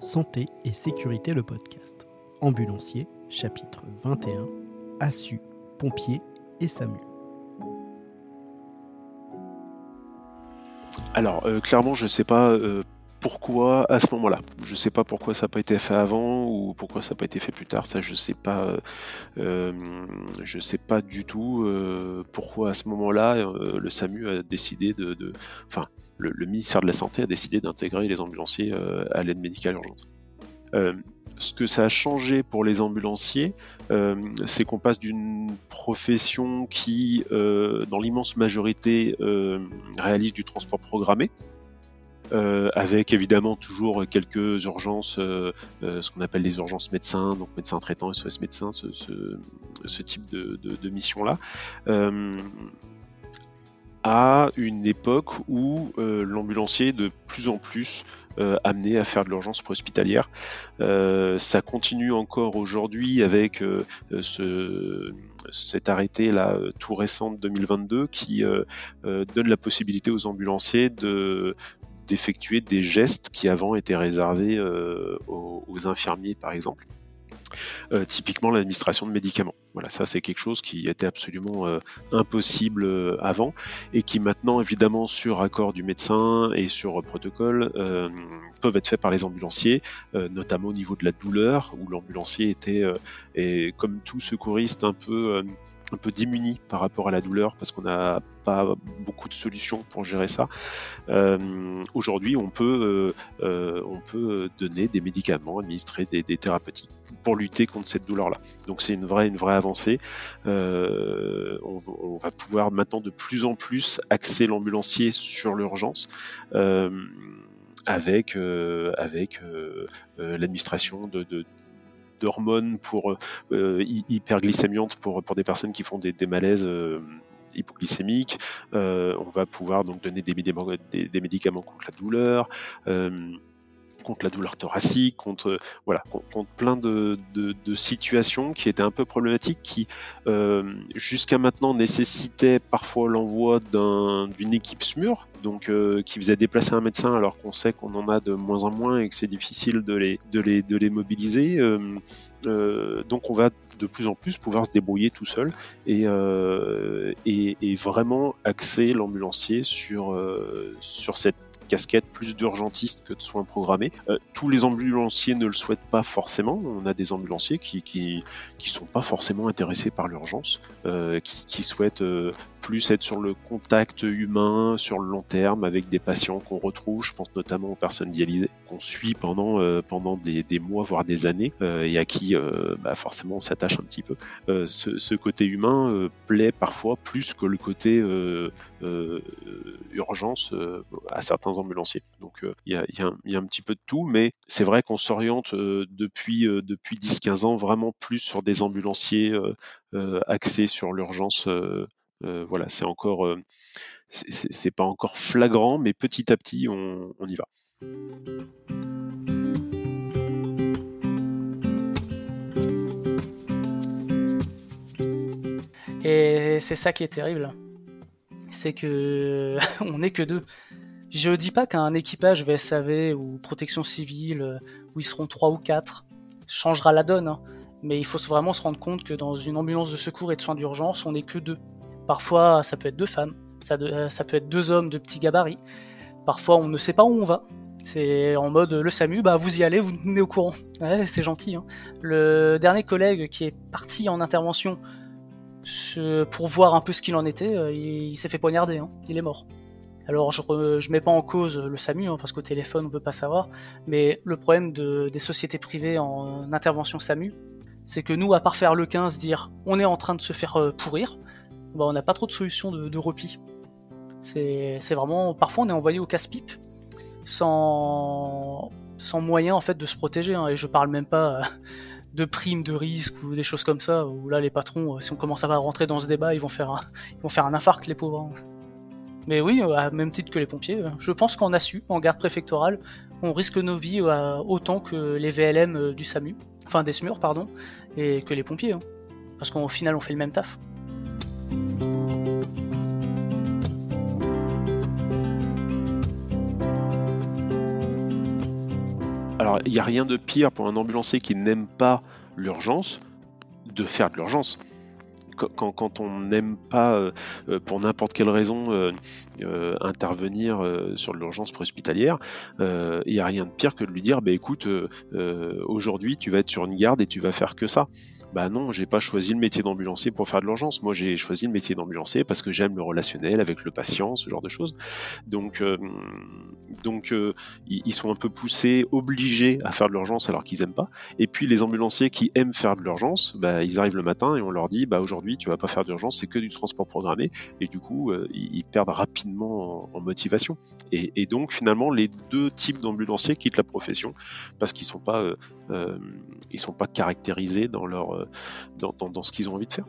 Santé et sécurité le podcast. Ambulancier, chapitre 21, ASSU, pompiers et SAMU. Alors, euh, clairement, je ne sais pas euh, pourquoi à ce moment-là. Je ne sais pas pourquoi ça n'a pas été fait avant ou pourquoi ça n'a pas été fait plus tard. Ça, je ne sais pas. Euh, sais pas du tout pourquoi à ce moment-là le SAMU a décidé de, enfin, le, ministère de la Santé a décidé d'intégrer les ambulanciers à l'aide médicale urgente. ce que ça a changé pour les ambulanciers, c'est qu'on passe d'une profession qui, dans l'immense majorité, réalise du transport programmé, euh, avec évidemment toujours quelques urgences, euh, euh, ce qu'on appelle les urgences médecins, donc médecins traitants, SOS médecins, ce, type de mission-là, à une époque où l'ambulancier est de plus en plus amené à faire de l'urgence préhospitalière. Euh, ça continue encore aujourd'hui avec ce, cet arrêté là tout récent de 2022 qui donne la possibilité aux ambulanciers de d'effectuer des gestes qui avant étaient réservés euh, aux, infirmiers, par exemple. Euh, typiquement l'administration de médicaments. Voilà, ça c'est quelque chose qui était absolument euh, impossible avant et qui maintenant, évidemment, sur accord du médecin et sur protocole, peuvent être faits par les ambulanciers, notamment au niveau de la douleur, où l'ambulancier était, et comme tout secouriste, un peu un peu démuni par rapport à la douleur parce qu'on n'a pas beaucoup de solutions pour gérer ça. Euh, aujourd'hui, on peut euh, euh, on peut donner des médicaments, administrer des, thérapeutiques pour lutter contre cette douleur-là. Donc c'est une vraie une vraie avancée. On, va pouvoir maintenant de plus en plus axer l'ambulancier sur l'urgence. avec avec l'administration de d'hormones pour euh, hyperglycémiantes pour, pour des personnes qui font des, malaises euh, hypoglycémiques. Euh, on va pouvoir donc donner des, des, médicaments contre la douleur contre la douleur thoracique, contre voilà, contre plein de, situations qui étaient un peu problématiques, qui jusqu'à maintenant nécessitaient parfois l'envoi d'une équipe SMUR, donc euh, qui faisait déplacer un médecin alors qu'on sait qu'on en a de moins en moins et que c'est difficile de les, mobiliser. Euh, euh, donc on va de plus en plus pouvoir se débrouiller tout seul et, vraiment axer l'ambulancier sur cette casquette plus d'urgentiste que de soins programmés. Euh, tous les ambulanciers ne le souhaitent pas forcément. On a des ambulanciers qui qui, qui sont pas forcément intéressés par l'urgence, euh, qui, qui, souhaitent euh, plus être sur le contact humain sur le long terme avec des patients qu'on retrouve. Je pense notamment aux personnes dialysées qu'on suit pendant pendant des, mois voire des années et à qui bah forcément on s'attache un petit peu. Ce, côté humain plaît parfois plus que le côté urgence à certains ambulancier. Donc euh, il y, a, un petit peu de tout, mais c'est vrai qu'on s'oriente euh, depuis, euh, depuis 10-15 ans vraiment plus sur des ambulanciers axés sur l'urgence. voilà, c'est encore, c'est pas encore flagrant, mais petit à petit on y va. Et c'est ça qui est terrible, c'est que on n'est que deux. Je dis pas qu'un équipage VSAV ou protection civile, où ils seront trois ou quatre, changera la donne, hein. mais il faut vraiment se rendre compte que dans une ambulance de secours et de soins d'urgence, on n'est que deux. Parfois, ça peut être deux femmes, ça, euh, ça peut être deux hommes de petits gabarits. Parfois, on ne sait pas où on va. C'est en mode le SAMU, bah vous y allez, vous nous tenez au courant. Ouais, c'est gentil. Hein. Le dernier collègue qui est parti en intervention pour voir un peu ce qu'il en était, euh, il, s'est fait poignarder. Hein. Il est mort. Alors je, je mets pas en cause le SAMU hein, parce qu'au téléphone on peut pas savoir, mais le problème des sociétés privées en intervention SAMU, c'est que nous, à part faire le 15, dire on est en train de se faire euh, pourrir, bah, on n'a pas trop de solutions de, repli. C'est vraiment parfois on est envoyé au casse-pipe sans moyen en fait de se protéger hein, et je parle même pas euh, de primes de risque ou des choses comme ça où là les patrons euh, si on commence à rentrer dans ce débat ils vont faire un, ils vont faire un infarct les pauvres. Hein. Mais oui, euh, à même titre que les pompiers, euh, je pense qu'en su, en garde préfectorale, on risque nos vies autant que les VLM du SAMU, enfin des SMUR, pardon, et que les pompiers. Hein. Parce qu'au final, on fait le même taf. Il n'y a rien de pire pour un ambulancier qui n'aime pas l'urgence de faire de l'urgence. Quand, on n'aime pas, euh, euh, pour n'importe quelle raison, euh, intervenir sur l'urgence préhospitalière, il n'y a rien de pire que de lui dire bah, écoute, aujourd'hui tu vas être sur une garde et tu vas faire que ça bah non, j'ai pas choisi le métier d'ambulancier pour faire de l'urgence. Moi, j'ai choisi le métier d'ambulancier parce que j'aime le relationnel avec le patient, ce genre de choses. Donc, donc ils sont un peu poussés, obligés à faire de l'urgence alors qu'ils aiment pas. Et puis les ambulanciers qui aiment faire de l'urgence, bah, ils arrivent le matin et on leur dit, bah aujourd'hui tu vas pas faire d'urgence, c'est que du transport programmé. Et du coup, euh, ils perdent rapidement en, motivation. Et, donc finalement, les deux types d'ambulanciers quittent la profession parce qu'ils sont pas, ils sont pas caractérisés dans leur euh, dans, ce qu'ils ont envie de faire.